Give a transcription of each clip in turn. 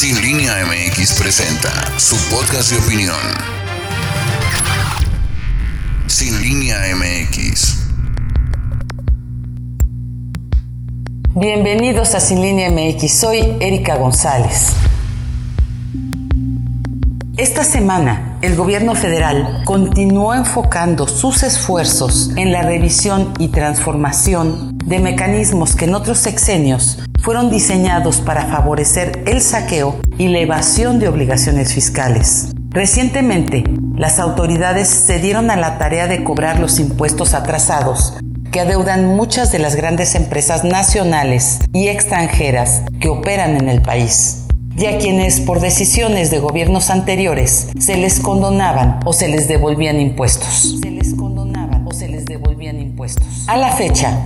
Sin Línea MX presenta su podcast de opinión. Sin Línea MX. Bienvenidos a Sin Línea MX, soy Erika González. Esta semana, el gobierno federal continuó enfocando sus esfuerzos en la revisión y transformación de mecanismos que en otros sexenios fueron diseñados para favorecer el saqueo y la evasión de obligaciones fiscales. Recientemente, las autoridades se dieron a la tarea de cobrar los impuestos atrasados que adeudan muchas de las grandes empresas nacionales y extranjeras que operan en el país y a quienes por decisiones de gobiernos anteriores se les condonaban o se les devolvían impuestos. Se les condonaban o se les devolvían impuestos. A la fecha,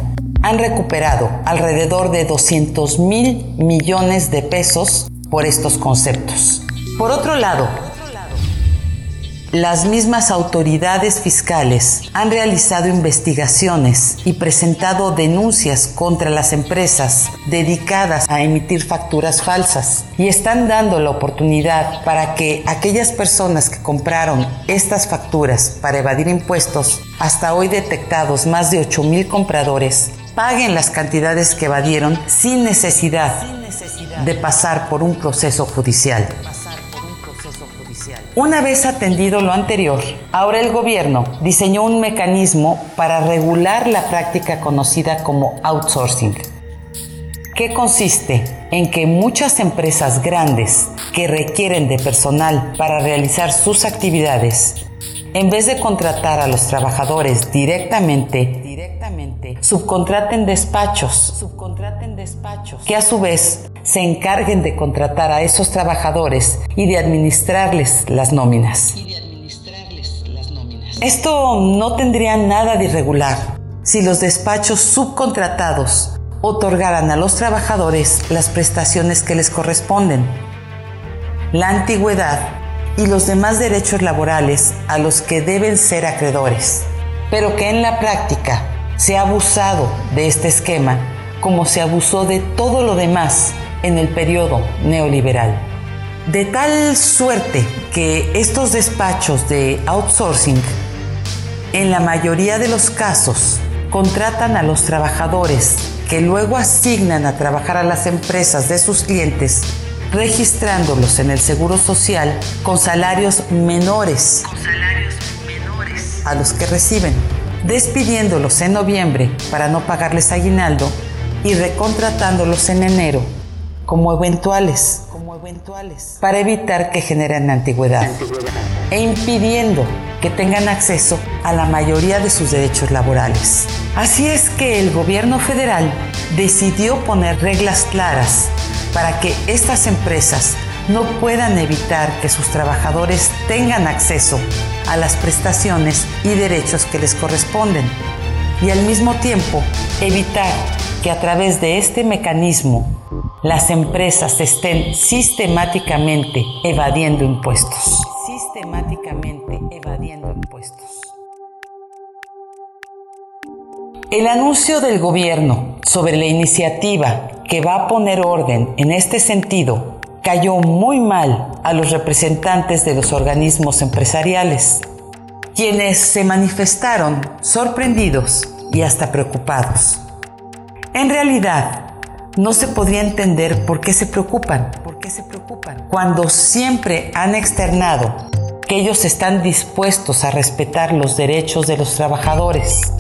han recuperado alrededor de 200 mil millones de pesos por estos conceptos. Por otro lado, las mismas autoridades fiscales han realizado investigaciones y presentado denuncias contra las empresas dedicadas a emitir facturas falsas y están dando la oportunidad para que aquellas personas que compraron estas facturas para evadir impuestos, hasta hoy detectados más de 8 mil compradores, paguen las cantidades que evadieron sin necesidad de pasar por un proceso judicial. Una vez atendido lo anterior, ahora el gobierno diseñó un mecanismo para regular la práctica conocida como outsourcing, que consiste en que muchas empresas grandes que requieren de personal para realizar sus actividades, en vez de contratar a los trabajadores directamente, subcontraten despachos, subcontraten despachos, que a su vez se encarguen de contratar a esos trabajadores y de administrarles las nóminas. Esto no tendría nada de irregular si los despachos subcontratados otorgaran a los trabajadores las prestaciones que les corresponden, la antigüedad y los demás derechos laborales a los que deben ser acreedores, pero que en la práctica se ha abusado de este esquema como se abusó de todo lo demás en el periodo neoliberal. De tal suerte que estos despachos de outsourcing, en la mayoría de los casos, contratan a los trabajadores que luego asignan a trabajar a las empresas de sus clientes, registrándolos en el Seguro Social con salarios menores, a los que reciben, despidiéndolos en noviembre para no pagarles aguinaldo y recontratándolos en enero como eventuales, como eventuales, para evitar que generen antigüedad e impidiendo que tengan acceso a la mayoría de sus derechos laborales. Así es que el gobierno federal decidió poner reglas claras para que estas empresas no puedan evitar que sus trabajadores tengan acceso a las prestaciones y derechos que les corresponden y al mismo tiempo evitar que a través de este mecanismo las empresas estén sistemáticamente evadiendo impuestos. Sistemáticamente evadiendo impuestos. El anuncio del gobierno sobre la iniciativa que va a poner orden en este sentido cayó muy mal a los representantes de los organismos empresariales, quienes se manifestaron sorprendidos y hasta preocupados. En realidad, no se podría entender por qué se preocupan. ¿Por qué se preocupan? Cuando siempre han externado que ellos están dispuestos a respetar los derechos de los trabajadores,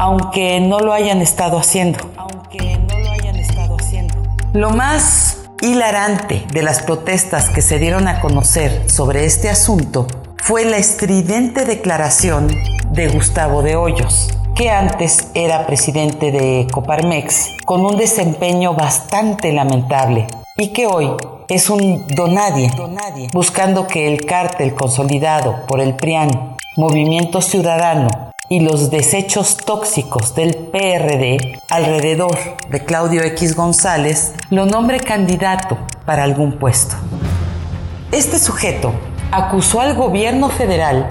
aunque no lo hayan estado haciendo. Aunque no lo hayan estado haciendo. Lo más hilarante de las protestas que se dieron a conocer sobre este asunto fue la estridente declaración de Gustavo de Hoyos, que antes era presidente de Coparmex, con un desempeño bastante lamentable y que hoy es un donadie, buscando que el cártel consolidado por el PRIAN, Movimiento Ciudadano y los desechos tóxicos del PRD alrededor de Claudio X González lo nombre candidato para algún puesto. Este sujeto acusó al gobierno federal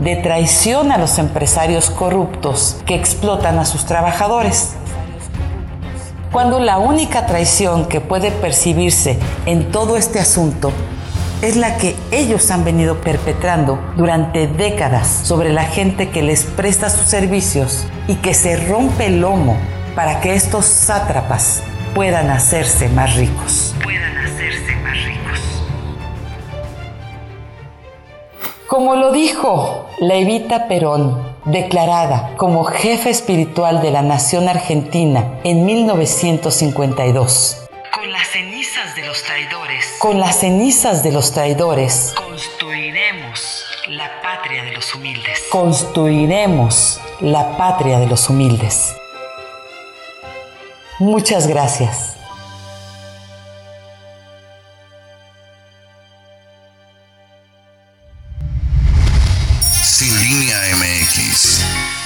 de traición a los empresarios corruptos que explotan a sus trabajadores. cuando la única traición que puede percibirse en todo este asunto es la que ellos han venido perpetrando durante décadas sobre la gente que les presta sus servicios y que se rompe el lomo para que estos sátrapas puedan hacerse más ricos. Puedan hacerse más ricos. Como lo dijo Levita Perón, declarada como jefe espiritual de la nación argentina en 1952. Con las de los traidores. Con las cenizas de los traidores. Construiremos la patria de los humildes. Construiremos la patria de los humildes. Muchas gracias. Sin línea MX.